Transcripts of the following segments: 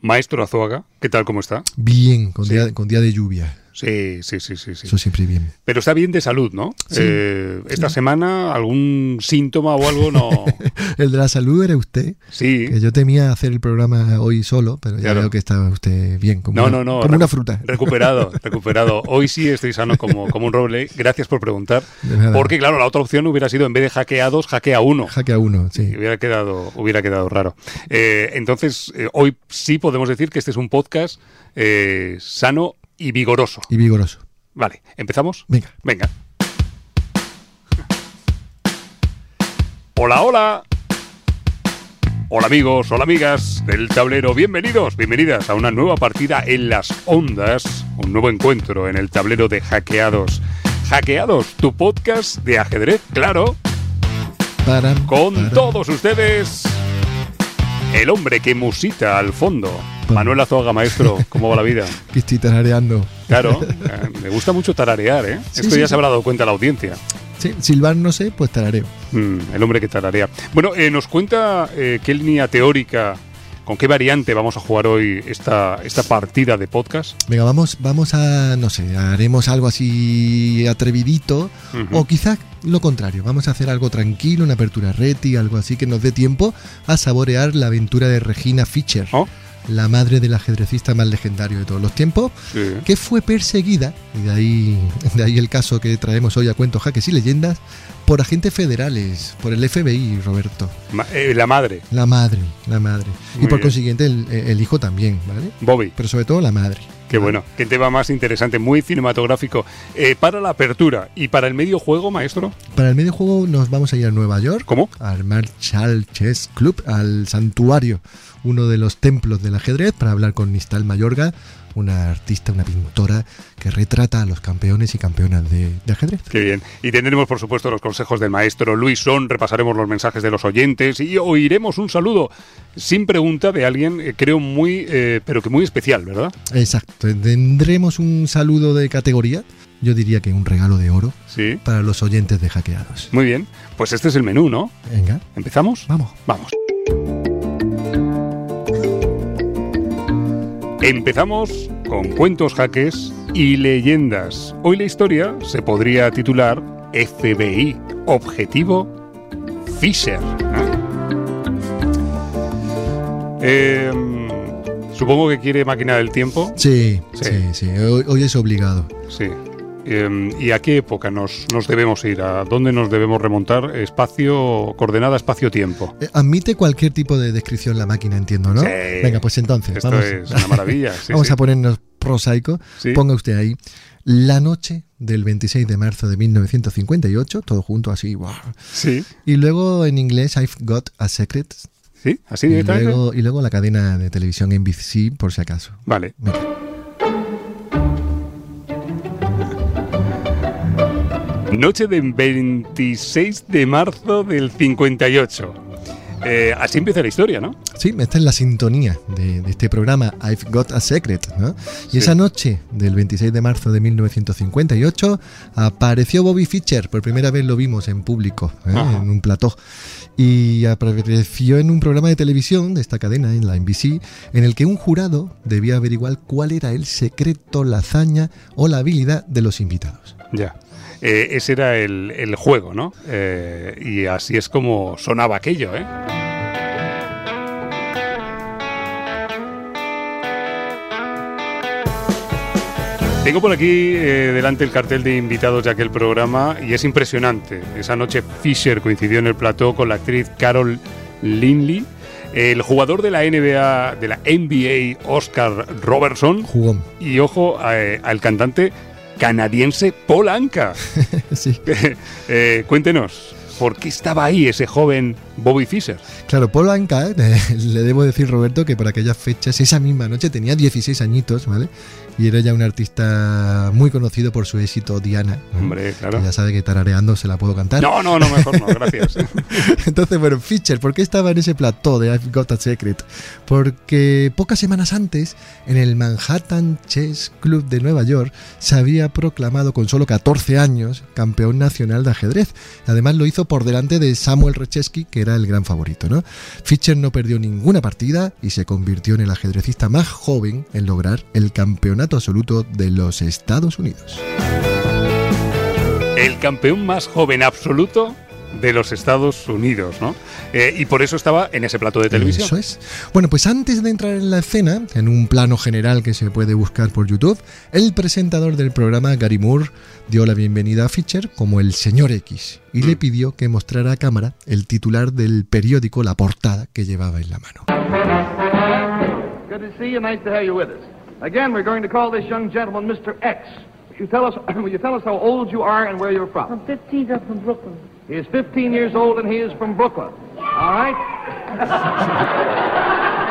Maestro Azuaga, ¿qué tal? ¿Cómo está? Bien, con, Sí. día, con día de lluvia. Sí, sí, sí, sí. sí. Eso siempre bien. Pero está bien de salud, ¿no? Sí. Eh, esta semana algún síntoma o algo no. El de la salud era usted, Sí. que yo temía hacer el programa hoy solo, pero ya Claro. veo que estaba usted bien, como, No, una, no, no. como una fruta. Recuperado, recuperado. Hoy sí estoy sano como, como un roble. Gracias por preguntar. Porque, claro, la otra opción hubiera sido en vez de hackeados, hackea uno. Jaque a uno, sí. Y Hubiera quedado, hubiera quedado raro. Eh, entonces, eh, hoy sí podemos decir que este es un podcast eh, sano y vigoroso. Y vigoroso. Vale, ¿empezamos? Venga. Venga. Hola, hola. Hola amigos, hola amigas del tablero, bienvenidos, bienvenidas a una nueva partida en las ondas, un nuevo encuentro en el tablero de Hackeados. Hackeados, tu podcast de ajedrez, claro, con todos ustedes, el hombre que musita al fondo. Manuel Azuaga, maestro, ¿cómo va la vida? Que estoy tarareando. Claro, eh, me gusta mucho tararear, ¿eh? Sí, Esto sí, ya sí. se habrá dado cuenta la audiencia. Sí, silbar no sé, pues tarareo. Mm, el hombre que tararea. Bueno, eh, nos cuenta eh, qué línea teórica, con qué variante vamos a jugar hoy esta, esta partida de podcast. Venga, vamos, vamos a, no sé, haremos algo así atrevidito, o quizás lo contrario, vamos a hacer algo tranquilo, una apertura reti, algo así que nos dé tiempo a saborear la aventura de Regina Fischer, Oh, la madre del ajedrecista más legendario de todos los tiempos, sí. que fue perseguida, y de ahí, de ahí el caso que traemos hoy a cuentos, jaques y leyendas, por agentes federales, por el FBI, Roberto. Ma- eh, la madre, La madre, la madre. Muy y por bien. consiguiente el, el hijo también, ¿vale? Bobby. Pero sobre todo la madre. Qué bueno, qué tema más interesante, muy cinematográfico. Eh, para la apertura y para el medio juego, maestro, Para el medio juego nos vamos a ir a Nueva York, ¿cómo? al Marshall Chess Club, al santuario, uno de los templos del ajedrez, para hablar con Nistal Mayorga, una artista, una pintora que retrata a los campeones y campeonas de, de ajedrez. Qué bien. Y tendremos, por supuesto, los consejos del maestro Luis Son, repasaremos los mensajes de los oyentes y oiremos un saludo sin pregunta de alguien, eh, creo, muy, eh, pero que muy especial, ¿verdad? Exacto. Tendremos un saludo de categoría, yo diría que un regalo de oro Sí. para los oyentes de hackeados. Muy bien. Pues este es el menú, ¿no? Venga, ¿Empezamos? vamos. Vamos. Empezamos con cuentos jaques y leyendas. Hoy la historia se podría titular FBI, Objetivo Fisher. ¿eh? Supongo que quiere máquina del tiempo. Sí, Sí. sí, sí. Hoy, hoy es obligado. Sí. Eh, ¿Y a qué época nos, nos debemos ir? ¿A dónde nos debemos remontar? Espacio, coordenada, espacio-tiempo. Eh, Admite cualquier tipo de descripción la máquina, entiendo, ¿no? Sí. Venga, pues entonces, Esto vamos, es una maravilla. sí, vamos sí. a ponernos prosaico. Ponga usted ahí. La noche del 26 de marzo de 1958, todo junto así, wow. Sí, Y luego en inglés, I've Got a Secret. sí, así Y directamente. luego, y luego la cadena de televisión NBC, por si acaso. Vale. Venga. Noche del 26 de marzo del 58. Eh, así empieza la historia, ¿no? Sí, esta es la sintonía de, de este programa I've Got a Secret, ¿no? Y Sí. esa noche del 26 de marzo de 1958 apareció Bobby Fischer, por primera vez lo vimos en público, ¿eh? En un plató, y apareció en un programa de televisión de esta cadena, en la NBC, en el que un jurado debía averiguar cuál era el secreto, la hazaña o la habilidad de los invitados. Ya. Eh, ese era el, el juego, ¿no? Eh, y así es como sonaba aquello, ¿eh? Tengo por aquí eh, delante el cartel de invitados de aquel programa y es impresionante. Esa noche Fisher coincidió en el plató con la actriz Carol Linley, el jugador de la NBA, de la NBA, Oscar Robertson, Jugón. y ojo eh, al cantante canadiense Paul Anka. sí. Eh, cuéntenos, ¿por qué estaba ahí ese joven Bobby Fischer? Claro, Paul Anka, eh, le debo decir, Roberto, que por aquellas fechas, esa misma noche, tenía 16 añitos, ¿vale? Y era ya un artista muy conocido por su éxito Diana. Hombre, claro. Ya sabe que tarareando se la puedo cantar. No, no, no, mejor no, gracias. Entonces, bueno, Fischer, ¿por qué estaba en ese plató de I've Got a Secret? Porque pocas semanas antes, en el Manhattan Chess Club de Nueva York, se había proclamado con solo 14 años campeón nacional de ajedrez. Además, lo hizo por delante de Samuel Recheski, que era el gran favorito. ¿no? Fischer no perdió ninguna partida y se convirtió en el ajedrecista más joven en lograr el campeonato absoluto de los Estados Unidos. El campeón más joven absoluto de los Estados Unidos, ¿no? Eh, y por eso estaba en ese plato de televisión. Eso es. Bueno, pues antes de entrar en la escena, en un plano general que se puede buscar por YouTube, el presentador del programa, Gary Moore, dio la bienvenida a Fischer como el señor X y le pidió que mostrara a cámara el titular del periódico, la portada que llevaba en la mano. Good to see you. Nice to have you with us. Again, we're going to call this young gentleman Mr. X. Will you tell us, will you tell us how old you are and where you're from? I'm 15 up from Brooklyn. He is 15 years old and he is from Brooklyn. All right?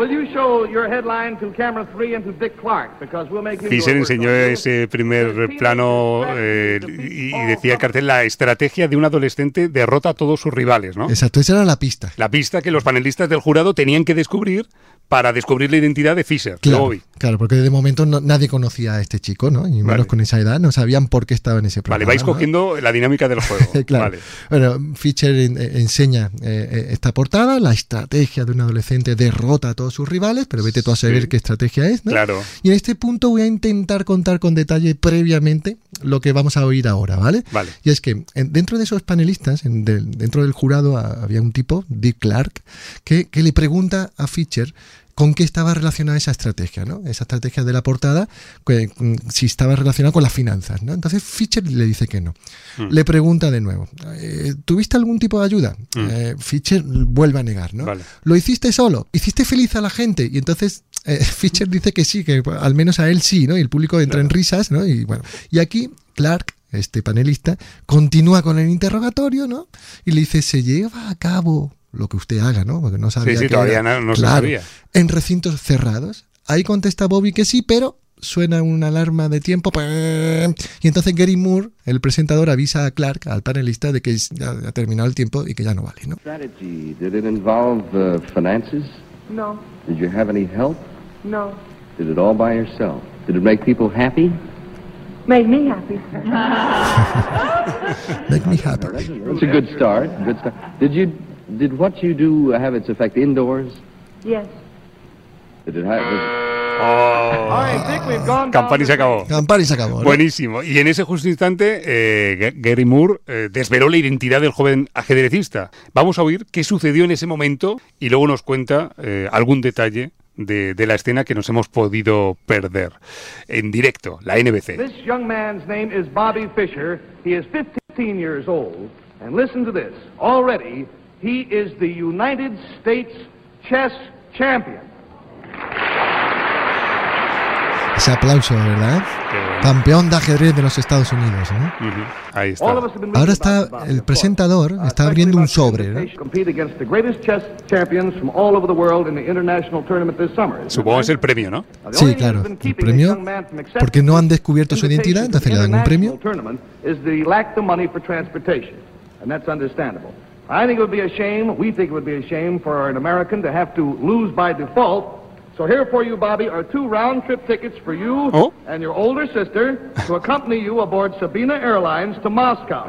will you show your headline to camera three and to Dick Clark? Because we'll make you do Fischer a work enseñó ese primer plano eh, y, y decía el cartel la estrategia de un adolescente derrota a todos sus rivales, ¿no? Exacto, esa era la pista. La pista que los panelistas del jurado tenían que descubrir para descubrir la identidad de Fischer, de Claro, Bobby. claro, porque de momento no- nadie conocía a este chico, ¿no? Y menos Vale. con esa edad, no sabían por qué estaba en ese programa. Vale, vais ¿no? cogiendo la dinámica del juego. claro. Vale. Bueno, Fischer en- eh, enseña eh, eh, esta portada, la estrategia de un adolescente derrota a todos sus rivales, pero vete tú a saber Sí. qué estrategia es, ¿no? Claro. Y en este punto voy a intentar contar con detalle previamente lo que vamos a oír ahora, ¿vale? Vale. Y es que en- dentro de esos panelistas, en del- dentro del jurado había un tipo, Dick Clark, que, que le pregunta a Fischer con qué estaba relacionada esa estrategia, ¿no? Esa estrategia de la portada, que, mm, si estaba relacionada con las finanzas, ¿no? Entonces Fischer le dice que no. Mm. Le pregunta de nuevo, eh, ¿tuviste algún tipo de ayuda? Eh, Fischer vuelve a negar, ¿no? Mm. Vale. ¿Lo hiciste solo? ¿Hiciste feliz a la gente? Y entonces eh, Fischer dice que sí, que al menos a él sí, ¿no? Y el público entra en risas, ¿no? Y bueno, y aquí Clark, este panelista, continúa con el interrogatorio, ¿no? Y le dice, se lleva a cabo lo que usted haga, ¿no? Porque no sabía sí, que todavía era. no- no se Claro, sabía. En recintos cerrados. Ahí contesta Bobby que sí, pero suena una alarma de tiempo. Y entonces Gary Moore, el presentador, avisa a Clark, al panelista, de que ya ha terminado el tiempo y que ya no vale, ¿no? Strategy, did it involve uh, finances? No, Did you have any help? no. Did it all by yourself? Did it make people happy? Made me happy. Make me happy. That's a good start. Good start. Did you did what you do have its effect indoors? Yes. Did it have? Was, Oh, the se acabó. Campari se acabó. ¿no? Buenísimo. Y en ese justo instante, eh, Ga- Gary Moore eh, desveló la identidad del joven ajedrecista. Vamos a oír qué sucedió en ese momento y luego nos cuenta eh, algún detalle de, de la escena que nos hemos podido perder. En directo, la NBC. This young man's name is Bobby Fischer. He is 15 years old. And listen to this. Already, he is the United States chess champion. Ese aplauso, ¿verdad? Bueno. Campeón de ajedrez de los Estados Unidos, ¿no? Ujú, Ahí All of está. us have been Ahora está el presentador, Uh, está abriendo un sobre, ¿no? this summer. Supongo es el premio, ¿no? Sí, claro, el premio, porque no han descubierto su identidad, to entonces le dan un premio. I think it would be a shame, we think it would be a shame for an American to have to lose by default. So here for you, Bobby, are two round-trip tickets for you Oh. and your older sister to accompany you aboard Sabina Airlines to Moscow.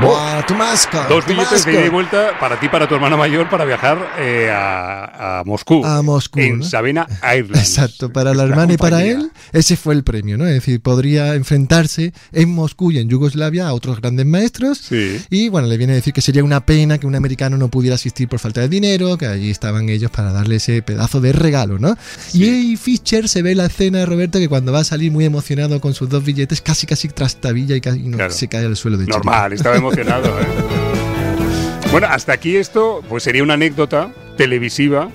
¡Buah, Tomasco! Dos billetes de ida y vuelta para ti y para tu hermana mayor para viajar eh, a, a Moscú. A Moscú, En ¿no? Sabena Airlines. Exacto, para la hermana y para él, ese fue el premio, ¿no? Es decir, podría enfrentarse en Moscú y en Yugoslavia a otros grandes maestros. Sí. Y bueno, le viene a decir que sería una pena que un americano no pudiera asistir por falta de dinero, que allí estaban ellos para darle ese pedazo de regalo, ¿no? Y ahí Fischer se ve la escena de Roberto que cuando va a salir muy emocionado con sus dos billetes, casi casi trastabilla y casi no, Claro. se cae al suelo de Normal, estaba emocionado. ¿eh? Bueno, hasta aquí esto pues sería una anécdota televisiva,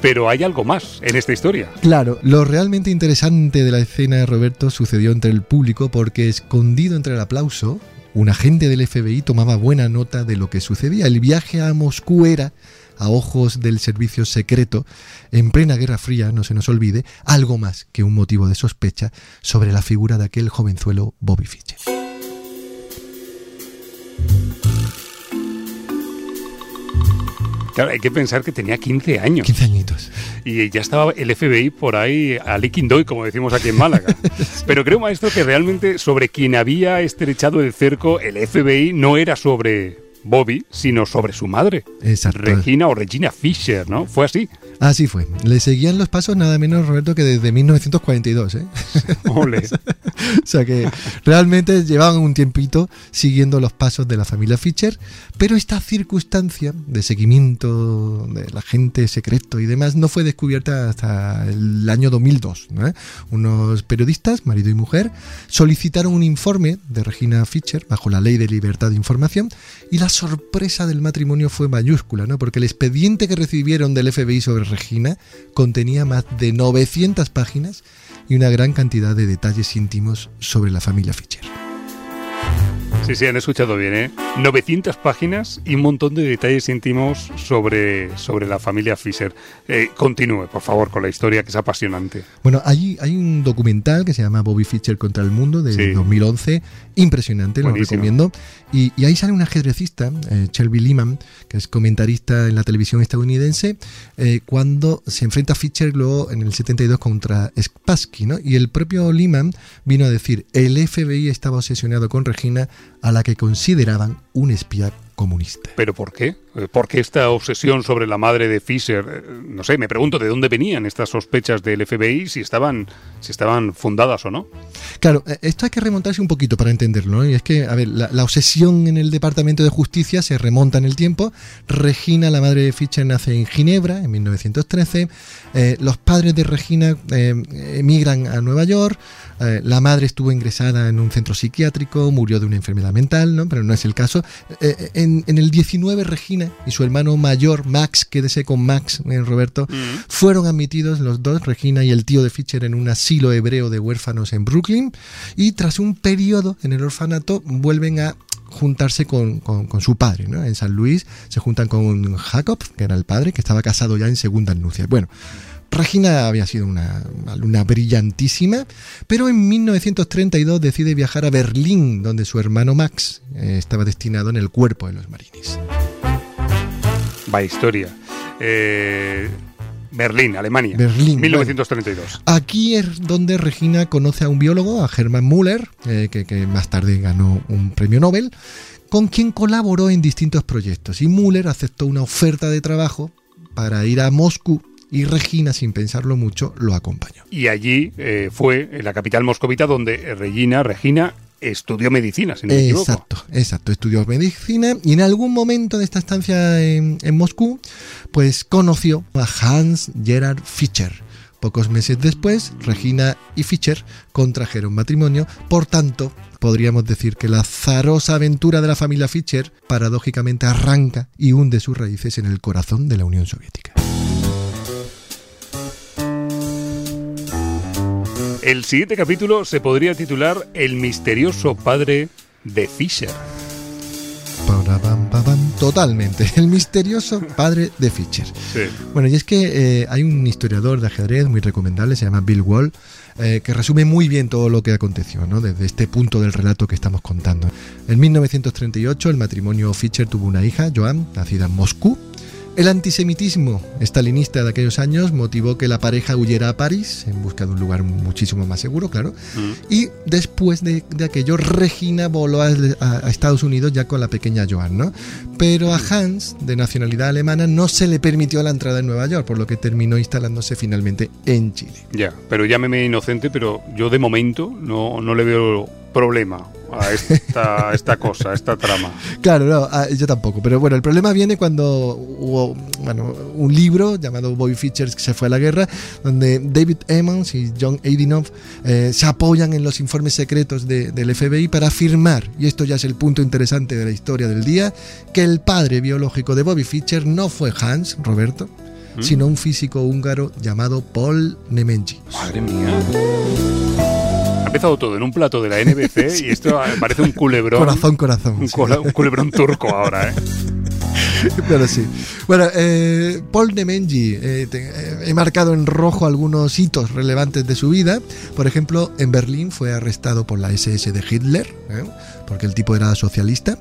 pero hay algo más en esta historia. Claro, lo realmente interesante de la escena de Roberto sucedió entre el público porque escondido entre el aplauso, un agente del FBI tomaba buena nota de lo que sucedía. El viaje a Moscú era, a ojos del servicio secreto, en plena Guerra Fría, no se nos olvide, algo más que un motivo de sospecha sobre la figura de aquel jovenzuelo Bobby Fischer. Claro, hay que pensar que tenía 15 años 15 añitos. y ya estaba el FBI por ahí a liquindoy, como decimos aquí en Málaga. Pero creo, maestro, que realmente sobre quien había estrechado el cerco el FBI no era sobre Bobby, sino sobre su madre. Exacto. Regina o Regina Fisher, ¿no? Fue así. Así fue. Le seguían los pasos nada menos, Roberto, que desde 1942. ¿eh? Ole. o sea que realmente llevaban un tiempito siguiendo los pasos de la familia Fischer, pero esta circunstancia de seguimiento de la agente secreto y demás no fue descubierta hasta el año 2002. ¿no? Unos periodistas, marido y mujer, solicitaron un informe de Regina Fischer bajo la ley de libertad de información y la sorpresa del matrimonio fue mayúscula, ¿no? porque el expediente que recibieron del FBI sobre Regina contenía más de 900 páginas y una gran cantidad de detalles íntimos sobre la familia Fischer. Sí, sí, han escuchado bien, ¿eh? 900 páginas y un montón de detalles íntimos sobre, sobre la familia Fisher. Eh, continúe, por favor, con la historia que es apasionante. Bueno, hay, hay un documental que se llama Bobby Fischer contra el mundo de Sí. 2011, impresionante, lo recomiendo. Y, y ahí sale un ajedrecista, eh, Shelby Lehman, que es comentarista en la televisión estadounidense, eh, cuando se enfrenta a Fischer luego en el 72 contra Spassky, ¿no? Y el propio Lehman vino a decir, el FBI estaba obsesionado con Regina, a la que consideraban un espía comunista. ¿Pero por qué? Eh, ¿Por qué esta obsesión sobre la madre de Fisher? Eh, No sé, me pregunto de dónde venían estas sospechas del FBI, si estaban, si estaban fundadas o no. Claro, eh, esto hay que remontarse un poquito para entenderlo, ¿no? Y es que, a ver, la, la obsesión en el Departamento de Justicia se remonta en el tiempo. Regina, la madre de Fischer, nace en Ginebra en 1913. Eh, los padres de Regina eh, emigran a Nueva York. Eh, la madre estuvo ingresada en un centro psiquiátrico, murió de una enfermedad mental, ¿no? Pero no es el caso. Eh, en, en el 19, Regina y su hermano mayor, Max, quédese con Max, eh, Roberto, fueron admitidos los dos, Regina y el tío de Fischer, en un asilo hebreo de huérfanos en Brooklyn y tras un periodo en el orfanato vuelven a juntarse con, con- con su padre. ¿no? En San Luis se juntan con Jacob, que era el padre, que estaba casado ya en segundas nupcias. Bueno, Regina había sido una alumna brillantísima, pero en 1932 decide viajar a Berlín, donde su hermano Max eh, estaba destinado en el cuerpo de los marines. Va historia. Eh, Berlín, Alemania. Berlín, 1932. Aquí es donde Regina conoce a un biólogo, a Hermann Müller, eh, que, que más tarde ganó un premio Nobel, con quien colaboró en distintos proyectos. Y Müller aceptó una oferta de trabajo para ir a Moscú y Regina, sin pensarlo mucho, lo acompañó. Y allí eh, fue, en la capital moscovita, donde Regina, Regina estudió medicina, si no me equivoco. Exacto, exacto. Estudió medicina y en algún momento de esta estancia en, en Moscú, pues conoció a Hans Gerhard Fischer. Pocos meses después, Regina y Fischer contrajeron matrimonio, por tanto, podríamos decir que la zarosa aventura de la familia Fischer paradójicamente arranca y hunde sus raíces en el corazón de la Unión Soviética. El siguiente capítulo se podría titular El misterioso padre de Fisher. Totalmente, el misterioso padre de Fischer. Sí. Bueno, y es que eh, hay un historiador de ajedrez muy recomendable, se llama Bill Wall, eh, que resume muy bien todo lo que aconteció, ¿no? Desde este punto del relato que estamos contando. En 1938 el matrimonio Fischer tuvo una hija, Joan, nacida en Moscú. El antisemitismo stalinista de aquellos años motivó que la pareja huyera a París en busca de un lugar muchísimo más seguro, claro. Y después de, de aquello, Regina voló a, a- a Estados Unidos ya con la pequeña Joan, ¿no? Pero a Hans, de nacionalidad alemana, no se le permitió la entrada en Nueva York, por lo que terminó instalándose finalmente en Chile. Ya, pero llámeme inocente, pero yo de momento no, no le veo problema a esta, cosa, a esta trama. Claro, no, ah, yo tampoco. Pero bueno, el problema viene cuando hubo bueno, un libro llamado Bobby Fischer que se fue a la guerra, donde David Emmons y John Adinoff eh, se apoyan en los informes secretos de- del FBI para afirmar, y esto ya es el punto interesante de la historia del día, que el padre biológico de Bobby Fischer no fue Hans, Roberto, sino un físico húngaro llamado Paul Nemenji. Madre mía. Empezado todo en un plato de la NBC y esto parece un culebrón. Corazón, corazón. Un, sí. un culebrón turco ahora, ¿eh? Pero sí. Bueno, eh, Paul Nemenji, eh, eh, he marcado en rojo algunos hitos relevantes de su vida. Por ejemplo, en Berlín fue arrestado por la SS de Hitler, ¿eh? porque el tipo era socialista.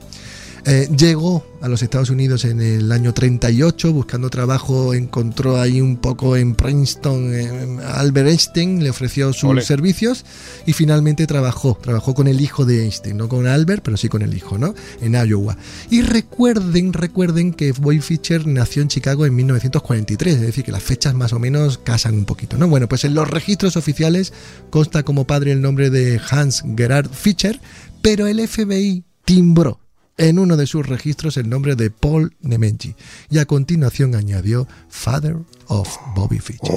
Eh, llegó a los Estados Unidos en el año 38, buscando trabajo, encontró ahí un poco en Princeton, eh, Albert Einstein le ofreció sus servicios y finalmente trabajó, trabajó con el hijo de Einstein, no con Albert, pero sí con el hijo, ¿no? En Iowa. Y recuerden, recuerden que Bobby Fischer nació en Chicago en 1943, es decir, que las fechas más o menos casan un poquito, ¿no? Bueno, pues en los registros oficiales consta como padre el nombre de Hans Gerhard Fischer, pero el FBI timbró en uno de sus registros el nombre de Paul Nemenji y a continuación añadió Father of Bobby Fischer.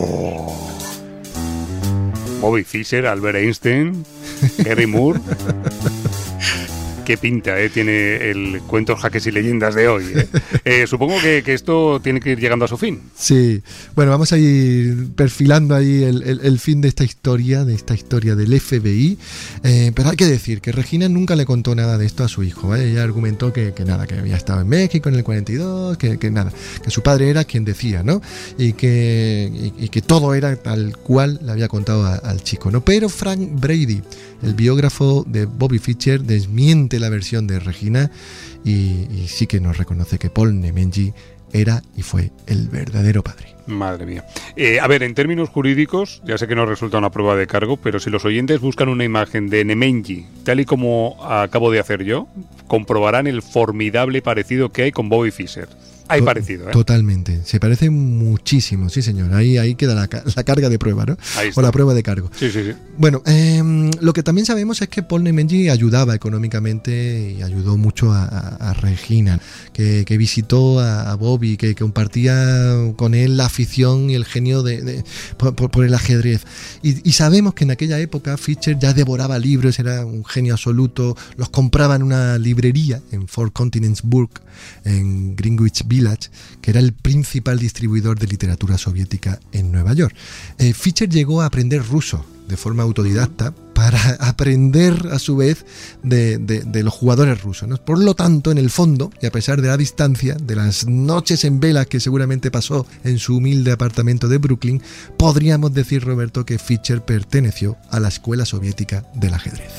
Bobby Fischer, Albert Einstein, Gary Moore. Qué pinta eh, tiene el cuentos jaques y leyendas de hoy. eh. Eh, supongo que, que esto tiene que ir llegando a su fin. Sí, bueno, vamos a ir perfilando ahí el, el- el fin de esta historia, de esta historia del FBI. Eh, pero hay que decir que Regina nunca le contó nada de esto a su hijo. ¿vale? Ella argumentó que, que nada, que había estado en México en el 42, que, que nada, que su padre era quien decía, ¿no? Y que, y, y que todo era tal cual le había contado a- al chico, ¿no? Pero Frank Brady, el biógrafo de Bobby Fischer, desmiente la versión de Regina y, sí que nos reconoce que Paul Nemenji era y fue el verdadero padre. Madre mía. Eh, a ver, en términos jurídicos, ya sé que no resulta una prueba de cargo, pero si los oyentes buscan una imagen de Nemenji, tal y como acabo de hacer yo, comprobarán el formidable parecido que hay con Bobby Fischer. Hay parecido, ¿eh? Totalmente. Se parece muchísimo, sí, señor. Ahí, ahí queda la, la carga de prueba, ¿no? O la prueba de cargo. Sí, sí, sí. Bueno, em, lo que también sabemos es que Paul Nemenji ayudaba económicamente y ayudó mucho a, a- a Regina, que, que visitó a, a Bobby, que, que compartía con él la afición y el genio de, de- por, el ajedrez. Y, y sabemos que en aquella época Fischer ya devoraba libros, era un genio absoluto, los compraba en una librería en Fort Continents Burg, en Greenwich Village, que era el principal distribuidor de literatura soviética en Nueva York. Eh, Fischer llegó a aprender ruso de forma autodidacta para aprender a su vez de, los jugadores rusos. Por lo tanto, en el fondo, y a pesar de la distancia, de las noches en velas que seguramente pasó en su humilde apartamento de Brooklyn, podríamos decir, Roberto, que Fischer perteneció a la escuela soviética del ajedrez.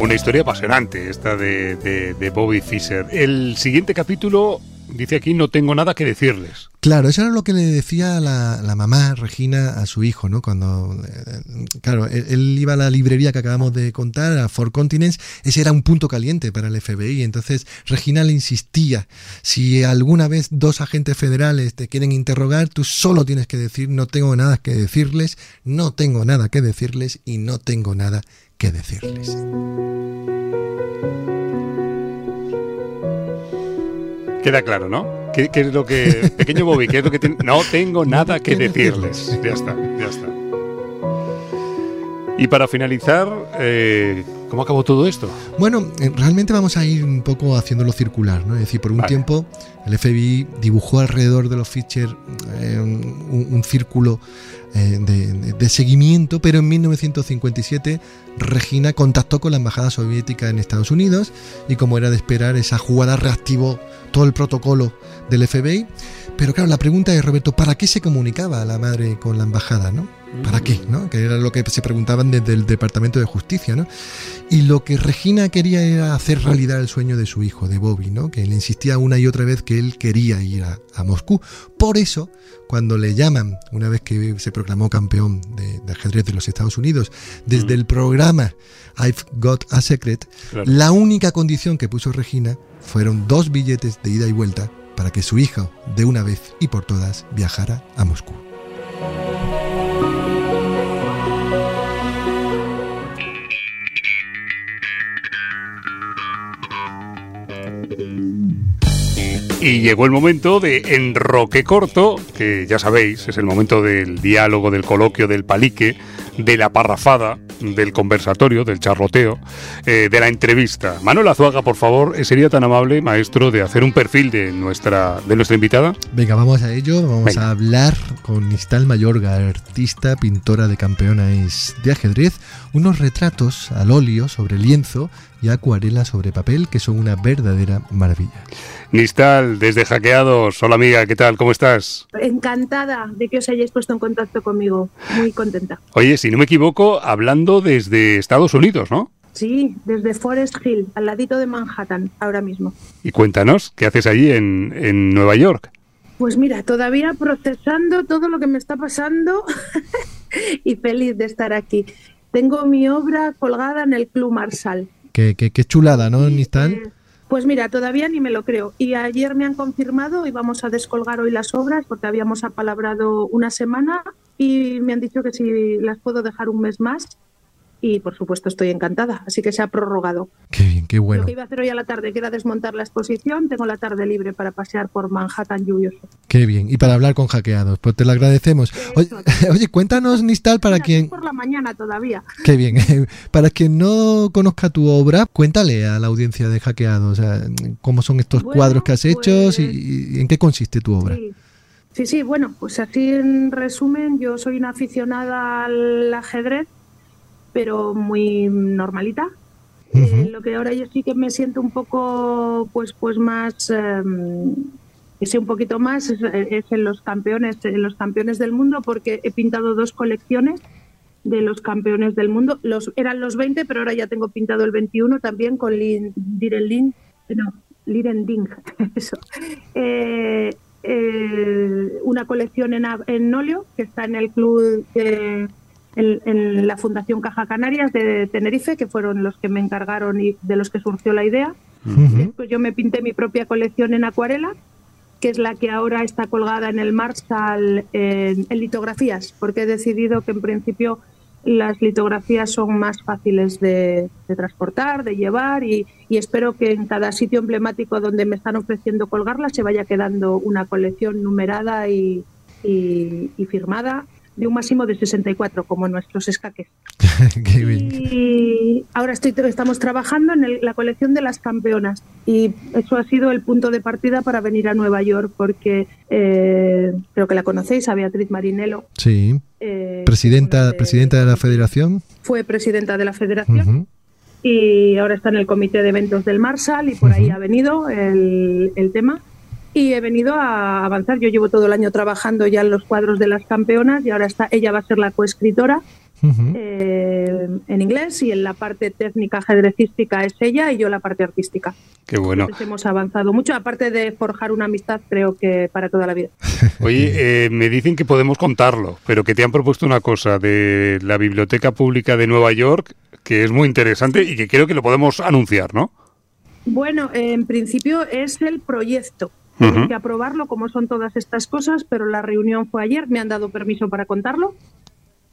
Una historia apasionante esta de, de- Bobby Fischer. El siguiente capítulo dice aquí no tengo nada que decirles. Claro, eso era lo que le decía la, la mamá Regina a su hijo, ¿no? Cuando, eh, claro, él, iba a la librería que acabamos de contar, a Four Continents, ese era un punto caliente para el FBI, entonces Regina le insistía, si alguna vez dos agentes federales te quieren interrogar, tú solo tienes que decir, no tengo nada que decirles, no tengo nada que decirles y no tengo nada que decirles. Queda claro, ¿no? ¿Qué, qué es lo que... Pequeño Bobby, ¿qué es lo que tiene? No tengo nada que decirles. Ya está, ya está. Y para finalizar, eh, ¿cómo acabó todo esto? Bueno, eh, realmente vamos a ir un poco haciéndolo circular, ¿no? Es decir, por un Vale. tiempo el FBI dibujó alrededor de los Fischer eh, un, un círculo eh, de, de- de seguimiento, pero en 1957 Regina contactó con la embajada soviética en Estados Unidos y como era de esperar, esa jugada reactivó todo el protocolo del FBI. Pero claro, la pregunta es, Roberto, ¿para qué se comunicaba la madre con la embajada, no? ¿Para qué? ¿no? Que era lo que se preguntaban desde el Departamento de Justicia, ¿no? Y lo que Regina quería era hacer realidad el sueño de su hijo, de Bobby, ¿no? Que le insistía una y otra vez que él quería ir a, a Moscú. Por eso, cuando le llaman, una vez que se proclamó campeón de, de ajedrez de los Estados Unidos, desde el programa I've Got a Secret, Claro. la única condición que puso Regina fueron dos billetes de ida y vuelta para que su hijo, de una vez y por todas, viajara a Moscú. Y llegó el momento de enroque corto, que ya sabéis, es el momento del diálogo, del coloquio, del palique, de la parrafada, del conversatorio, del charroteo, eh, de la entrevista. Manuel Azuaga, por favor, eh, sería tan amable, maestro, de hacer un perfil de nuestra, de nuestra invitada. Venga, vamos a ello. Vamos Venga. a hablar con Nistal Mayorga, artista, pintora de campeonas de ajedrez, unos retratos al óleo sobre lienzo y acuarela sobre papel que son una verdadera maravilla. Nistal, desde Hackeados. Hola amiga, ¿qué tal? ¿Cómo estás? Encantada de que os hayáis puesto en contacto conmigo. Muy contenta. Oye, si no me equivoco, hablando desde Estados Unidos, ¿no? Sí, desde Forest Hill, al ladito de Manhattan, ahora mismo. Y cuéntanos, ¿qué haces allí en, en Nueva York? Pues mira, todavía procesando todo lo que me está pasando y feliz de estar aquí. Tengo mi obra colgada en el Club Marsal. Qué, qué, qué chulada, ¿no, Eh, Nistal? Pues mira, todavía ni me lo creo. Y ayer me han confirmado y vamos a descolgar hoy las obras porque habíamos apalabrado una semana y me han dicho que si las puedo dejar un mes más. Y por supuesto estoy encantada, así que se ha prorrogado. Qué bien, qué bueno. Lo que iba a hacer hoy a la tarde, que era desmontar la exposición, tengo la tarde libre para pasear por Manhattan lluvioso. Qué bien. Y para hablar con hackeados, pues te lo agradecemos. Oye, oye, cuéntanos, Nistal, para Mira, quien... por la mañana todavía. Qué bien. Para quien no conozca tu obra, cuéntale a la audiencia de hackeados o sea, cómo son estos Bueno, cuadros que has hecho pues- y, y en qué consiste tu obra. Sí. sí, sí, bueno, pues así en resumen, yo soy una aficionada al ajedrez, pero muy normalita. Eh, Ujú. lo que ahora yo sí que me siento un poco, pues, pues más, eh, que sé un poquito más, es, es en los campeones, en los campeones del mundo, porque he pintado dos colecciones de los campeones del mundo. Los eran los 20, pero ahora ya tengo pintado el 21 también con Lin, Diren Lin, no, Liren Ding, eso. Eh, eh, una colección en, en óleo que está en el club de- en, en la Fundación Caja Canarias de Tenerife, que fueron los que me encargaron y de los que surgió la idea. Ujú. Después yo me pinté mi propia colección en acuarela, que es la que ahora está colgada en el Marshall en, en litografías, porque he decidido que en principio las litografías son más fáciles de, de transportar, de llevar y, y espero que en cada sitio emblemático donde me están ofreciendo colgarlas se vaya quedando una colección numerada y, y- y firmada de un máximo de 64, como nuestros escaques. Y ahora estoy, estamos trabajando en el- la colección de las campeonas y eso ha sido el punto de partida para venir a Nueva York porque eh, creo que la conocéis, a Beatriz Marinello. Sí. eh, Presidenta, de- presidenta de la federación. Fue presidenta de la federación y ahora está en el comité de eventos del Marshall y por ahí ha venido el, el tema. Y he venido a avanzar. Yo llevo todo el año trabajando ya en los cuadros de las campeonas y ahora está, ella va a ser la coescritora Ujú. eh, en inglés y en la parte técnica ajedrecística es ella y yo la parte artística. Qué bueno. Entonces hemos avanzado mucho, aparte de forjar una amistad, creo que para toda la vida. Oye, eh, me dicen que podemos contarlo, pero que te han propuesto una cosa de la Biblioteca Pública de Nueva York que es muy interesante y que creo que lo podemos anunciar, ¿no? Bueno, en principio es el proyecto. Ujú. Hay que aprobarlo, como son todas estas cosas, pero la reunión fue ayer, me han dado permiso para contarlo.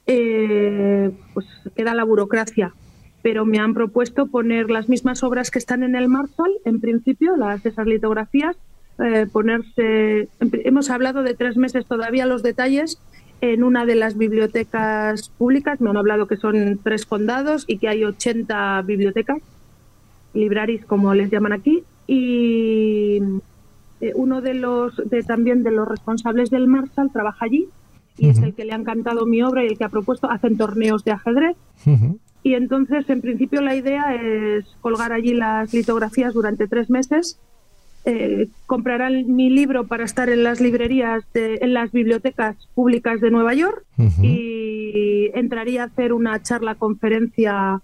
Eh, pues queda la burocracia, pero me han propuesto poner las mismas obras que están en el Marshall, en principio, las esas litografías, eh, ponerse. Hemos hablado de tres meses todavía los detalles en una de las bibliotecas públicas. Me han hablado que son tres condados y que hay 80 bibliotecas libraris como les llaman aquí y eh, uno de los de, también de los responsables del Marshall trabaja allí y es el que le ha encantado mi obra y el que ha propuesto hacen torneos de ajedrez. Y entonces en principio la idea es colgar allí las litografías durante tres meses eh, comprarán mi libro para estar en las librerías de- en las bibliotecas públicas de Nueva York y entraría a hacer una charla conferencia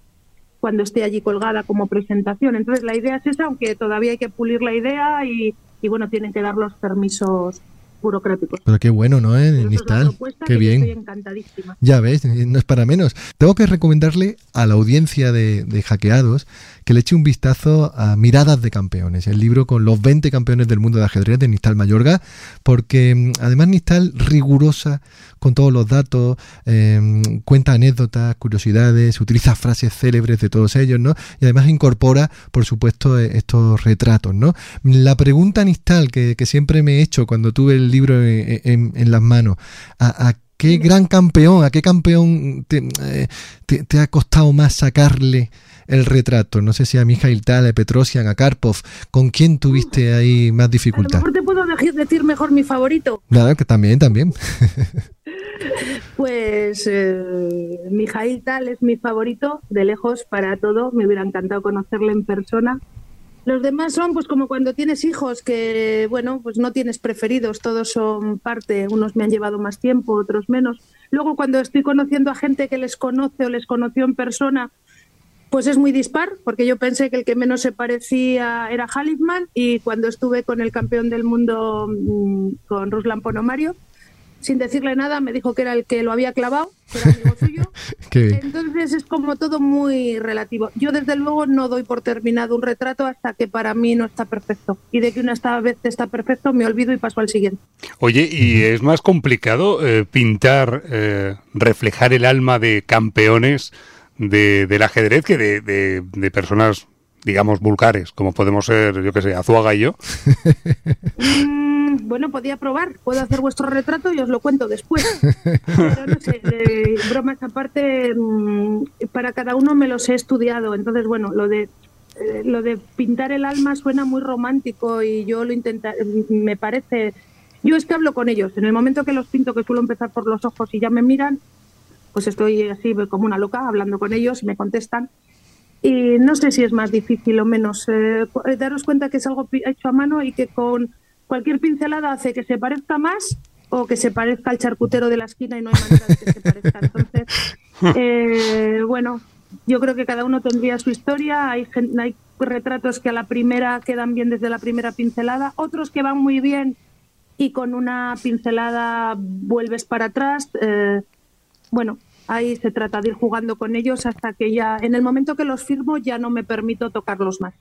cuando esté allí colgada como presentación. Entonces la idea es esa, aunque todavía hay que pulir la idea y, y bueno, tienen que dar los permisos burocráticos. Pero qué bueno, ¿no? Eh, Nistal. Qué bien. Estoy encantadísima. Ya ves, no es para menos. Tengo que recomendarle a la audiencia de, de hackeados que le eche un vistazo a Miradas de Campeones, el libro con los 20 campeones del mundo de ajedrez de Nistal Mayorga, porque mm, además Nistal rigurosa con todos los datos, eh, cuenta anécdotas, curiosidades, utiliza frases célebres de todos ellos, ¿no? Y además incorpora, por supuesto, eh, estos retratos, ¿no? La pregunta, Nistal, que, siempre me he hecho cuando tuve el libro en, en- en las manos, ¿a, a qué gran campeón, a qué campeón te, eh, te- te ha costado más sacarle el retrato? No sé si a Mijail Tal, a Petrosian, a Karpov, ¿con quién tuviste ahí más A lo dificultad? mejor te puedo decir mejor mi favorito. Claro, que también, también. Pues eh, Mijail Tal es mi favorito, de lejos para todo. Me hubiera encantado conocerle en persona. Los demás son pues como cuando tienes hijos que, bueno, pues no tienes preferidos, todos son parte, unos me han llevado más tiempo, otros menos. Luego cuando estoy conociendo a gente que les conoce o les conoció en persona, Pues es muy dispar, porque yo pensé que el que menos se parecía era Halifman y cuando estuve con el campeón del mundo, mm, con Ruslan Ponomario, sin decirle nada, me dijo que era el que lo había clavado, que era amigo suyo. Entonces es como todo muy relativo. Yo desde luego no doy por terminado un retrato hasta que para mí no está perfecto. Y de que una esta vez está perfecto, me olvido y paso al siguiente. Oye, ¿y es más complicado eh, pintar, eh, reflejar el alma de campeones de, del ajedrez que de, de- de personas, digamos, vulgares, como podemos ser, yo que sé, Azuaga y yo? Mm, bueno, podía probar. Puedo hacer vuestro retrato y os lo cuento después. Pero no sé, de bromas aparte, mm, para cada uno me los he estudiado. Entonces, bueno, lo de eh, lo de pintar el alma suena muy romántico y yo lo intenta, me parece. Yo es que hablo con ellos. En el momento que los pinto, que suelo empezar por los ojos y ya me miran, pues estoy así como una loca hablando con ellos y me contestan. Y no sé si es más difícil o menos. Eh, daros cuenta que es algo hecho a mano y que con cualquier pincelada hace que se parezca más o que se parezca al charcutero de la esquina y no hay manera de que se parezca. Entonces, eh, bueno, yo creo que cada uno tendría su historia. Hay, hay retratos que a la primera quedan bien desde la primera pincelada, otros que van muy bien y con una pincelada vuelves para atrás. eh, bueno, ahí se trata de ir jugando con ellos hasta que ya, en el momento que los firmo, ya no me permito tocarlos más.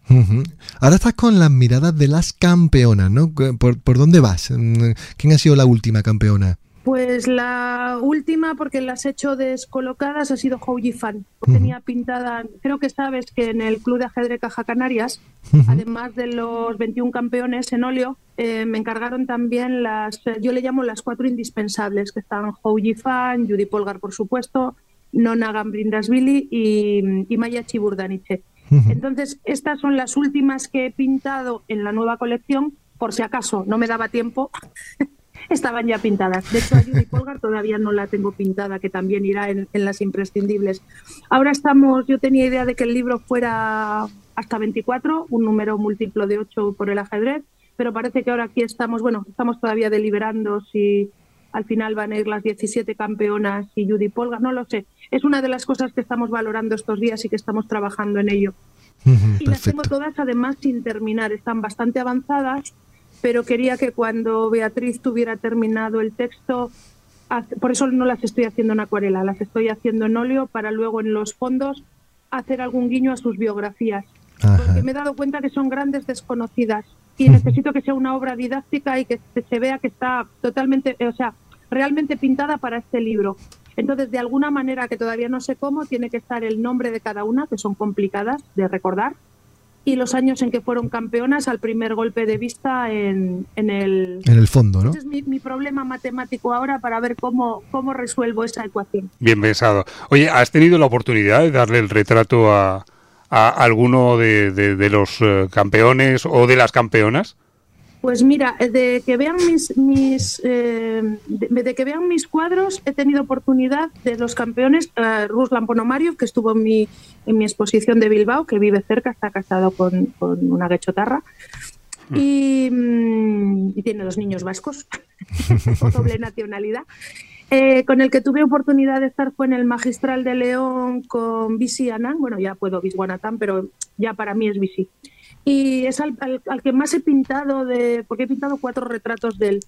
Ahora estás con las miradas de las campeonas, ¿no? ¿Por, por dónde vas? Mm, ¿Quién ha sido la última campeona? Pues la última, porque las he hecho descolocadas, ha sido Houji Fan. Tenía pintada, creo que sabes que en el Club de Ajedrez Caja Canarias, además de los 21 campeones en óleo, eh, me encargaron también las, yo le llamo las cuatro indispensables, que están Houji Fan, Judy Polgar, por supuesto, Nona Gambrindasvili y, y Maya Chiburdaniche. Entonces, estas son las últimas que he pintado en la nueva colección, por si acaso no me daba tiempo. Estaban ya pintadas. De hecho, a Judy Polgar todavía no la tengo pintada, que también irá en, en las imprescindibles. Ahora estamos, yo tenía idea de que el libro fuera hasta 24, un número múltiplo de 8 por el ajedrez, pero parece que ahora aquí estamos, bueno, estamos todavía deliberando si al final van a ir las 17 campeonas y Judy Polgar, no lo sé. Es una de las cosas que estamos valorando estos días y que estamos trabajando en ello. Y las tengo todas además sin terminar, están bastante avanzadas, pero quería que cuando Beatriz tuviera terminado el texto, por eso no las estoy haciendo en acuarela, las estoy haciendo en óleo para luego en los fondos hacer algún guiño a sus biografías. Ajá. Porque me he dado cuenta que son grandes desconocidas y necesito que sea una obra didáctica y que se- se vea que está totalmente, eh, o sea, realmente pintada para este libro. Entonces, de alguna manera que todavía no sé cómo, tiene que estar el nombre de cada una, que son complicadas de recordar, y los años en que fueron campeonas al primer golpe de vista en, en el... En el fondo, ¿no? Ese es mi, mi problema matemático ahora para ver cómo, cómo resuelvo esa ecuación. Bien pensado. Oye, ¿has tenido la oportunidad de darle el retrato a, a alguno de, de- de los eh, campeones o de las campeonas? Pues mira, de que vean mis, mis eh, de, que vean mis cuadros, he tenido oportunidad de los campeones, eh, Ruslan Ponomario, que estuvo en mi, en mi exposición de Bilbao, que vive cerca, está casado con, con una guechotarra. Y, mm, tiene dos niños vascos, doble nacionalidad. Eh, con el que tuve oportunidad de estar fue en el Magistral de León con Bisi Anand. Bueno, ya puedo Viswanathan, pero ya para mí es Bisi. Y es al, al- que más he pintado, de, porque he pintado cuatro retratos de él.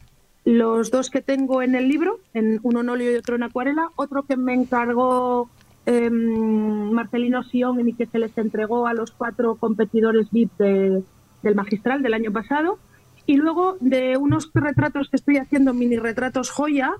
Los dos que tengo en el libro, en uno en óleo y otro en acuarela, otro que me encargó em, Marcelino Sion y que se les entregó a los cuatro competidores VIP de- del magistral del año pasado. Y luego de unos retratos que estoy haciendo, mini retratos joya,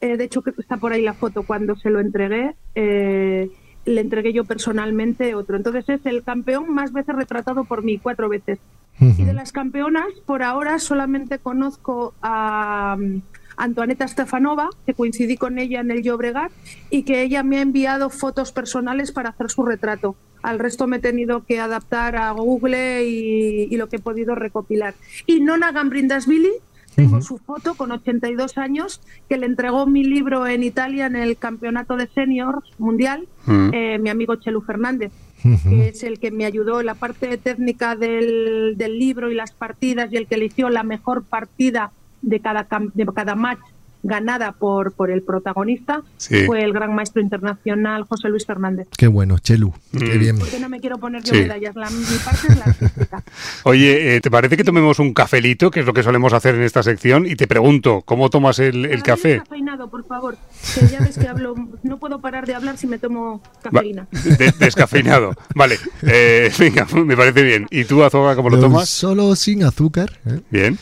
eh, de hecho, está por ahí la foto cuando se lo entregué. eh, le entregué yo personalmente otro. Entonces es el campeón más veces retratado por mí, cuatro veces. Y de las campeonas, por ahora solamente conozco a um, Antoaneta Stefanova, que coincidí con ella en el Llobregat, y que ella me ha enviado fotos personales para hacer su retrato. Al resto me he tenido que adaptar a Google y, y lo que he podido recopilar. Y Nona Gambrindasvili, tengo su foto con 82 años, que le entregó mi libro en Italia en el campeonato de seniors mundial, Mm. eh, mi amigo Chelu Fernández que es el que me ayudó en la parte técnica del, del libro y las partidas y el que eligió la mejor partida de cada, de cada match ganada por, por el protagonista, Sí. fue el gran maestro internacional José Luis Fernández. Qué bueno, Chelu. Qué Mm. bien. Porque no me quiero poner yo Sí. medallas, la, mi parte es la artística. Oye, eh, ¿te parece que tomemos un cafelito, que es lo que solemos hacer en esta sección? Y te pregunto, ¿cómo tomas el, café? Descafeinado, por favor. Que ya ves que hablo, no puedo parar de hablar si me tomo Va- cafeína. de- descafeinado. Vale, eh, venga, me parece bien. ¿Y tú, Azoga, cómo lo tomas? Solo sin azúcar ¿eh? Bien,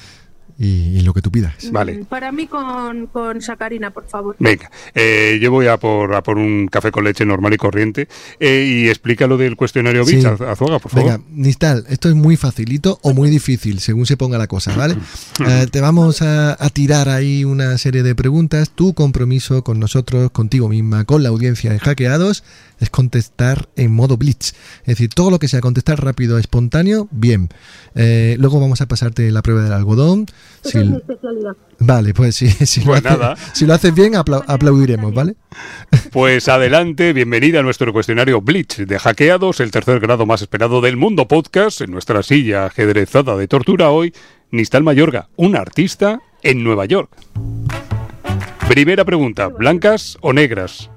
y, y lo que tú pidas. vale. Mm, Para mí con, con sacarina, por favor. Venga, eh, yo voy a por, a por un café con leche normal y corriente eh, y explica lo del cuestionario Sí. Azuaga, por favor. Venga, Nistal, esto es muy facilito o muy difícil, según se ponga la cosa, ¿vale? Eh, te vamos a, a tirar ahí una serie de preguntas. Tu compromiso con nosotros, contigo misma, con la audiencia de Hackeados, es contestar en modo blitz. Es decir, todo lo que sea contestar rápido, espontáneo, bien. Eh, luego vamos a pasarte la prueba del algodón. Esa Si- es mi especialidad. vale, pues sí, si, Pues lo nada. si lo haces bien, apla- aplaudiremos, ¿vale? Pues adelante, bienvenida a nuestro cuestionario Blitz de Hackeados, el tercer grado más esperado del mundo podcast. En nuestra silla ajedrezada de tortura hoy, Nistal Mayorga, un artista en Nueva York. Primera pregunta, ¿blancas o negras?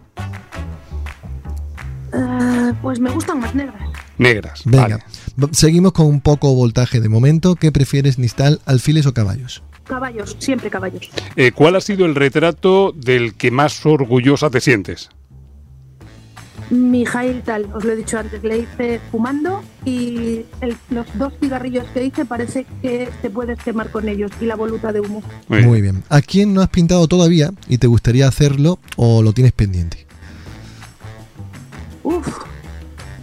Eh, pues me gustan más negras. Negras. Venga, vale. seguimos con un poco voltaje de momento. ¿Qué prefieres, Nistal, alfiles o caballos? Caballos, siempre caballos. Eh, ¿Cuál ha sido el retrato del que más orgullosa te sientes? Mi Jail tal, os lo he dicho antes, le hice fumando y el- los dos cigarrillos que hice parece que te puedes quemar con ellos y la voluta de humo. Muy bien. Muy bien. ¿A quién no has pintado todavía y te gustaría hacerlo o lo tienes pendiente? Uf,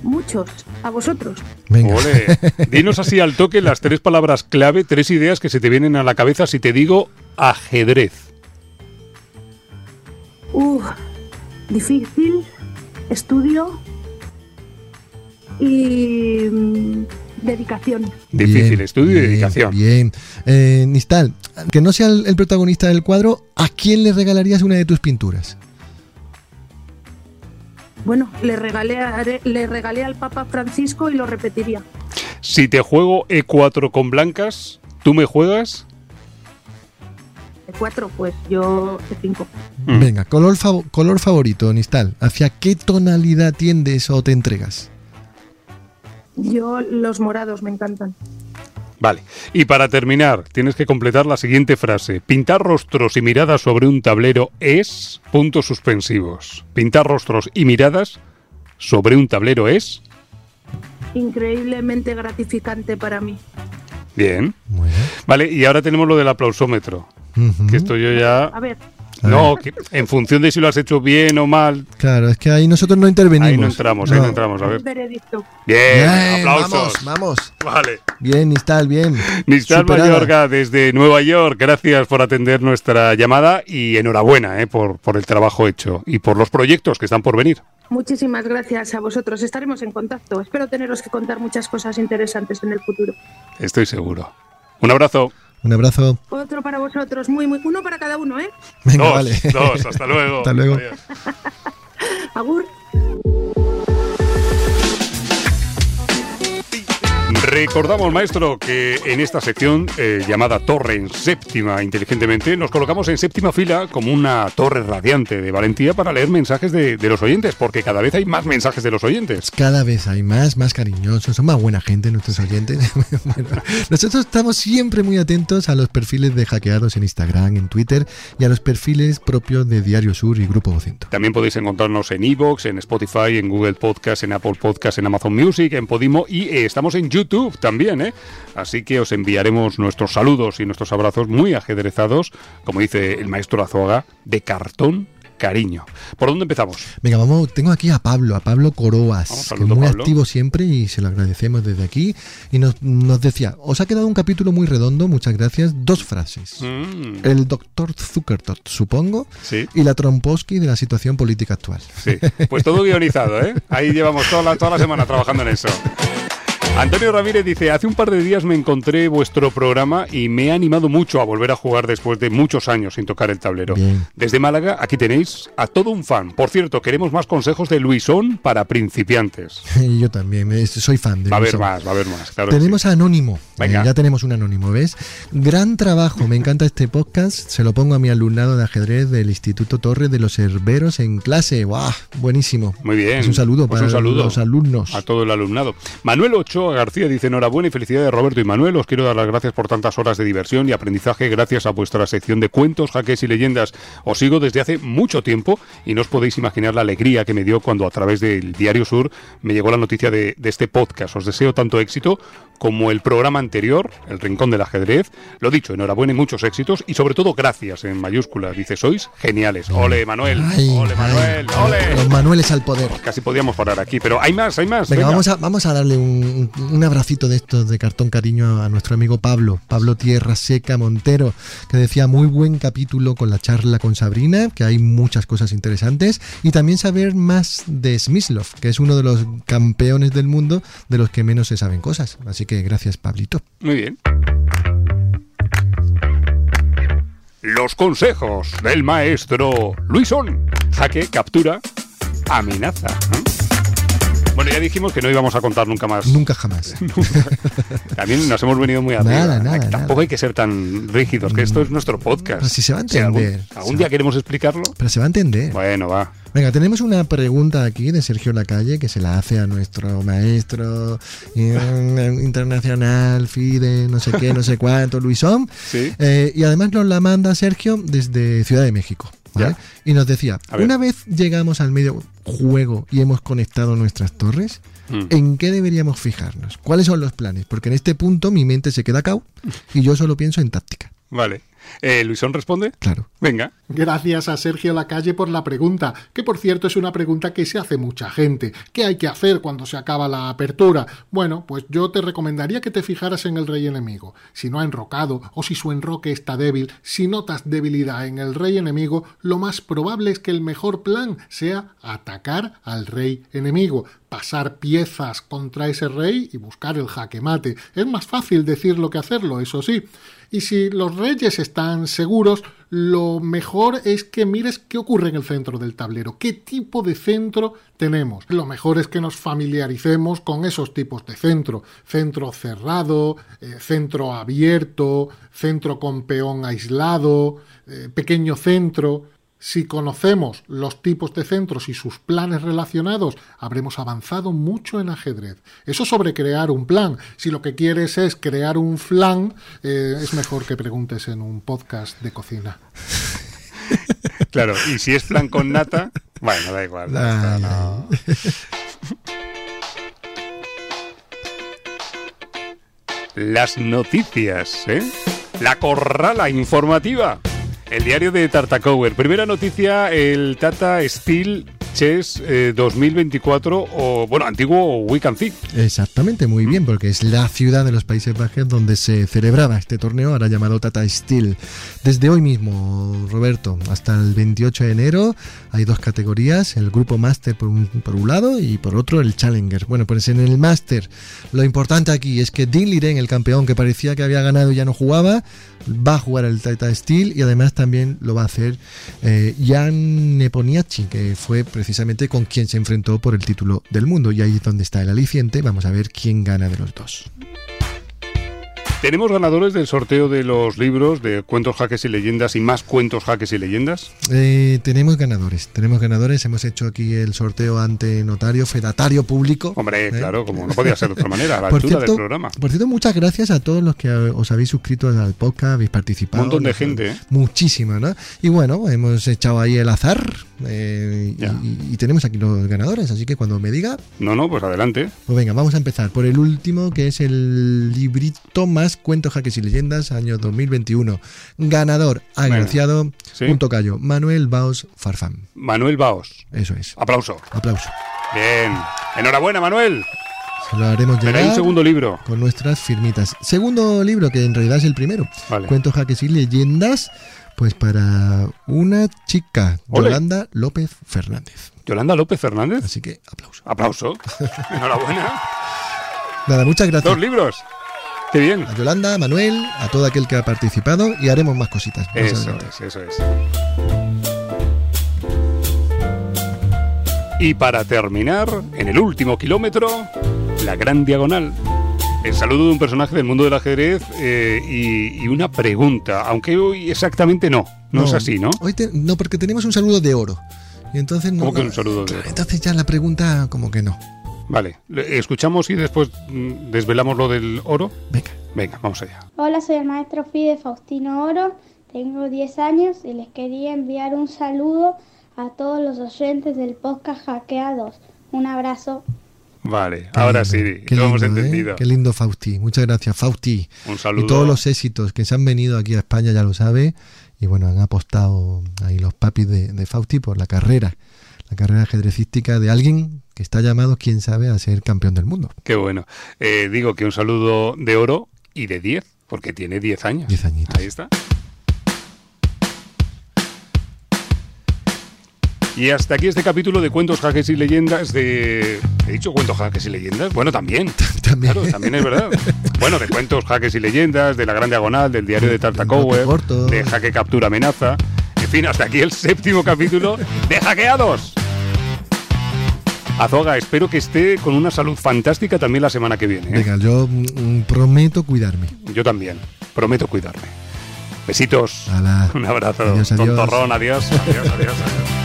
muchos. A vosotros. Venga. Ole. Dinos así al toque las tres palabras clave, tres ideas que se te vienen a la cabeza si te digo ajedrez. Uf, difícil, estudio y mm, dedicación. Difícil, Bien, estudio y dedicación. Bien. Eh, Nistal, que no sea el, el protagonista del cuadro, ¿a quién le regalarías una de tus pinturas? Bueno, le regalé, a- le regalé al Papa Francisco y lo repetiría. Si te juego E4 con blancas, ¿tú me juegas? De cuatro, pues yo de cinco. Mm. Venga, color, fav- color favorito, Nistal. ¿Hacia qué tonalidad tiendes o te entregas? Yo los morados me encantan. Vale. Y para terminar, tienes que completar la siguiente frase. Pintar rostros y miradas sobre un tablero es... Puntos suspensivos. Pintar rostros y miradas sobre un tablero es... Increíblemente gratificante para mí. Bien. Muy bien. Vale, y ahora tenemos lo del aplausómetro. Que esto yo ya... A ver, No, que en función de si lo has hecho bien o mal, Claro, es que ahí nosotros no intervenimos. ahí no entramos, ahí no entramos. A ver. veredicto. Bien, Bien, aplausos. vamos, vamos. Vale. Bien, Nistal, bien. Superada. Mayorga desde Nueva York, gracias por atender nuestra llamada y enhorabuena eh, por, por el trabajo hecho y por los proyectos que están por venir. Muchísimas gracias a vosotros. Estaremos en contacto. Espero teneros que contar muchas cosas interesantes en el futuro. Estoy seguro. Un abrazo. Un abrazo. Otro para vosotros, muy, muy. Uno para cada uno, ¿eh? Venga, dos, vale. dos. Hasta luego. Hasta luego. Adiós. Agur. Recordamos, maestro, que en esta sección eh, llamada Torre en séptima inteligentemente, nos colocamos en séptima fila como una torre radiante de valentía para leer mensajes de, de los oyentes, porque cada vez hay más mensajes de los oyentes. Cada vez hay más, más cariñosos, son más buena gente nuestros oyentes. Bueno, nosotros estamos siempre muy atentos a los perfiles de hackeados en Instagram, en Twitter y a los perfiles propios de Diario Sur y Grupo Vocento. También podéis encontrarnos en Evox, en Spotify, en Google Podcast, en Apple Podcast, en Amazon Music, en Podimo y eh, estamos en YouTube también, ¿eh? Así que os enviaremos nuestros saludos y nuestros abrazos muy ajedrezados, como dice el maestro Azuaga, de cartón cariño. ¿Por dónde empezamos? Venga, vamos, tengo aquí a Pablo, a Pablo Coroas, que es muy Pablo. activo siempre y se lo agradecemos desde aquí. Y nos, nos decía, os ha quedado un capítulo muy redondo, muchas gracias. Dos frases. Mm, El doctor Zuckertot, supongo, sí. y la Tromposky de la situación política actual. Sí, pues todo guionizado, ¿eh? Ahí llevamos toda la, toda la semana trabajando en eso. Antonio Ramírez dice, hace un par de días me encontré vuestro programa y me he animado mucho a volver a jugar después de muchos años sin tocar el tablero. Bien. Desde Málaga, aquí tenéis a todo un fan. Por cierto, queremos más consejos de Luisón para principiantes. Y yo también, es- soy fan de Va a haber más, va a haber más. Claro Tenemos sí. a Anónimo, Venga. Eh, ya tenemos un anónimo, ¿ves? Gran trabajo, me encanta este podcast. Se lo pongo a mi alumnado de ajedrez del Instituto Torres de los Herberos en clase. Buenísimo. Muy bien. Es un saludo Pues para un saludo los alumnos. A todo el alumnado. Manuel Ochoa García dice enhorabuena y felicidades Roberto y Manuel. Os quiero dar las gracias por tantas horas de diversión y aprendizaje gracias a vuestra sección de cuentos, jaques y leyendas. Os sigo desde hace mucho tiempo y no os podéis imaginar la alegría que me dio cuando a través del Diario Sur me llegó la noticia de, de este podcast. Os deseo tanto éxito como el programa anterior, El Rincón del Ajedrez. Lo dicho, enhorabuena y muchos éxitos y sobre todo gracias en mayúsculas. Dice, sois geniales. Ole, Manuel. Ay, ole, ay, Manuel. Ole. Los Manueles al poder. Casi podíamos parar aquí, pero hay más, hay más. Venga, venga. vamos a, vamos a darle un, un abracito de estos de cartón cariño a nuestro amigo Pablo, Pablo Tierra Seca Montero, que decía muy buen capítulo con la charla con Sabrina, que hay muchas cosas interesantes, y también saber más de Smyslov, que es uno de los campeones del mundo de los que menos se saben cosas. Así que gracias, Pablito. Muy bien. Los consejos del maestro Luisón. Jaque, captura, amenaza. ¿No? Bueno, ya dijimos que no íbamos a contar nunca más. Nunca jamás. También nos hemos venido muy arriba. Nada, nada, Tampoco nada. hay que ser tan rígidos, que esto es nuestro podcast. Pero si se va a Si algún- entender. algún día va- queremos explicarlo. Pero se va a entender. Bueno, va. Venga, tenemos una pregunta aquí de Sergio Lacalle que se la hace a nuestro maestro eh, internacional, FIDE, no sé qué, no sé cuánto, Luisón. Sí. Eh, y además nos la manda Sergio desde Ciudad de México. ¿Vale? Y nos decía, una vez llegamos al medio juego y hemos conectado nuestras torres, Mm. ¿en qué deberíamos fijarnos? ¿Cuáles son los planes? Porque en este punto mi mente se queda cao y yo solo pienso en táctica. Vale. Eh, Luisón responde. Claro. Venga. Gracias a Sergio Lacalle por la pregunta, que por cierto es una pregunta que se hace mucha gente. ¿Qué hay que hacer cuando se acaba la apertura? Bueno, pues yo te recomendaría que te fijaras en el rey enemigo. Si no ha enrocado o si su enroque está débil, si notas debilidad en el rey enemigo, lo más probable es que el mejor plan sea atacar al rey enemigo, pasar piezas contra ese rey y buscar el jaque mate. Es más fácil decirlo que hacerlo, eso sí. Y si los reyes están seguros, lo mejor es que mires qué ocurre en el centro del tablero, qué tipo de centro tenemos. Lo mejor es que nos familiaricemos con esos tipos de centro. Centro cerrado, eh, centro abierto, centro con peón aislado, eh, pequeño centro. Si conocemos los tipos de centros y sus planes relacionados, habremos avanzado mucho en ajedrez. Eso sobre crear un plan. Si lo que quieres es crear un flan, eh, es mejor que preguntes en un podcast de cocina. Claro. Y si es plan con nata, bueno, da igual. Ah, No. Las noticias, ¿eh? La corrala informativa. El diario de Tartacower. Primera noticia, el Tata Steel Chess eh, 2024 o, bueno, antiguo Weekend Thief. Exactamente, muy bien, porque es la ciudad de los Países Bajos donde se celebraba este torneo, ahora llamado Tata Steel. Desde hoy mismo, Roberto, hasta el 28 de enero hay dos categorías, el grupo Master por un, por un lado y por otro el Challenger. Bueno, pues en el Master lo importante aquí es que Dean Liren, el campeón que parecía que había ganado y ya no jugaba, va a jugar el Tata Steel y además también lo va a hacer eh, Jan Neponiachi, que fue precisamente con quien se enfrentó por el título del mundo. Y ahí es donde está el aliciente. Vamos a ver quién gana de los dos. ¿Tenemos ganadores del sorteo de los libros de cuentos, jaques y leyendas y más cuentos, jaques y leyendas? Eh, tenemos ganadores, tenemos ganadores. Hemos hecho aquí el sorteo ante notario, fedatario público. Hombre, ¿eh? claro, como no podía ser de otra manera, a la Por altura cierto, del programa. por cierto, muchas gracias a todos los que os habéis suscrito al podcast, habéis participado. Un montón de gente, ¿eh? Muchísima, ¿no? Y bueno, hemos echado ahí el azar eh, y, y tenemos aquí los ganadores, así que cuando me diga, No, no, pues adelante. pues venga, vamos a empezar por el último, que es el librito más cuentos, jaques y leyendas, año 2021. Ganador, agraciado, Sí. punto callo, Manuel Baos Farfán. Manuel Baos. Eso es. Aplauso. Aplauso. Bien. Enhorabuena, Manuel. Se lo haremos Pero llegar hay un segundo libro. con nuestras firmitas. Segundo libro, que en realidad es el primero. Vale. Cuentos, jaques y leyendas, pues para una chica, Ole. Yolanda López Fernández. Yolanda López Fernández. Así que aplauso. Aplauso. Enhorabuena. Nada, muchas gracias. Dos libros. Qué bien. A Yolanda, a Manuel, a todo aquel que ha participado y haremos más cositas. más Eso adelante. es, eso es. Y para terminar, en el último kilómetro, la gran diagonal. El saludo de un personaje del mundo del ajedrez eh, y, y una pregunta, aunque hoy exactamente no. No, es así, ¿no? Hoy te- no, porque tenemos un saludo de oro. Y entonces no. ¿Cómo que un saludo de oro? Entonces ya la pregunta, como que no. Vale, le- escuchamos y después mm, desvelamos lo del oro. Venga. Venga, vamos allá. Hola, soy el maestro Fide Faustino Oro, tengo 10 años y les quería enviar un saludo a todos los oyentes del podcast Hackeados. Un abrazo. Vale, Qué ahora lindo, sí, qué lo hemos lindo, ¿eh? entendido. Qué lindo, Fausti. Muchas gracias, Fausti. Un saludo. Y todos los éxitos que se han venido aquí a España, ya lo sabe. Y bueno, han apostado ahí los papis de, de Fausti por la carrera. La carrera ajedrecística de alguien que está llamado, quién sabe, a ser campeón del mundo. Qué bueno. Eh, digo que un saludo de oro y de 10, porque tiene 10 años. 10 añitos. Ahí está. Y hasta aquí este capítulo de cuentos, jaques y leyendas de... ¿He dicho cuentos, jaques y leyendas? Bueno, también. También. Claro, también es verdad. Bueno, de cuentos, jaques y leyendas, de la Gran Diagonal, del diario de Tartacower, de Jaque Captura Amenaza. En fin, hasta aquí el séptimo capítulo de Hackeados. Azoga, espero que esté con una salud fantástica también la semana que viene. ¿eh? Venga, yo mm, prometo cuidarme. Yo también. Prometo cuidarme. Besitos. Un abrazo. Adiós, adiós. Tontorrón, adiós. Adiós, adiós, adiós.